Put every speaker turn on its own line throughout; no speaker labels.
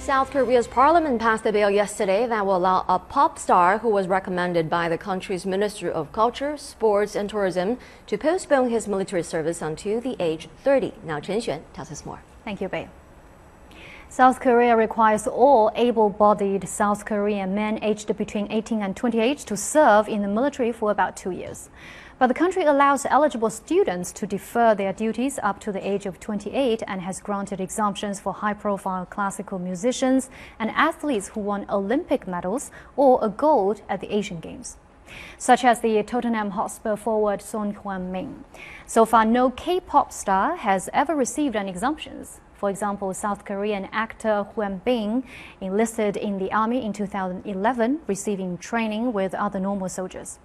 South Korea's parliament passed a bill yesterday that will allow a pop star who was recommended by the country's Ministry of Culture, Sports and Tourism to postpone his military service until the age 30. Now Chen Xuan tells us more.
Thank you, Bei. South Korea requires all able-bodied South Korean men aged between 18 and 28 to serve in the military for about two years. But the country allows eligible students to defer their duties up to the age of 28 and has granted exemptions for high profile classical musicians and athletes who won Olympic medals or a gold at the Asian Games. Such as the Tottenham Hotspur forward Son Heung-min. So far, no K pop star has ever received an exemption. For example, South Korean actor Hyun Bin enlisted in the army in 2011, receiving training with other normal soldiers.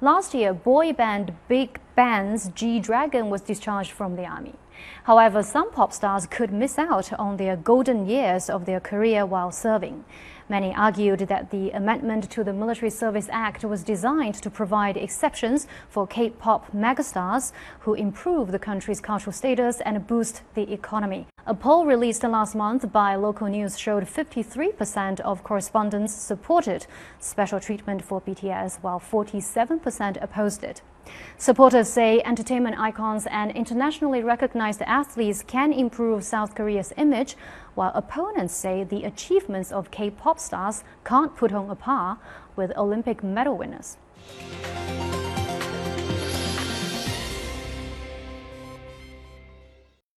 Last year, boy band Big Bang's G Dragon was discharged from the army. However, some pop stars could miss out on their golden years of their career while serving. Many argued that the amendment to the Military Service Act was designed to provide exceptions for K-pop megastars who improve the country's cultural status and boost the economy. A poll released last month by local news showed 53% of correspondents supported special treatment for BTS, while 47% opposed it. Supporters say entertainment icons and internationally recognized athletes can improve South Korea's image, while opponents say the achievements of K pop stars can't put on a par with Olympic medal winners.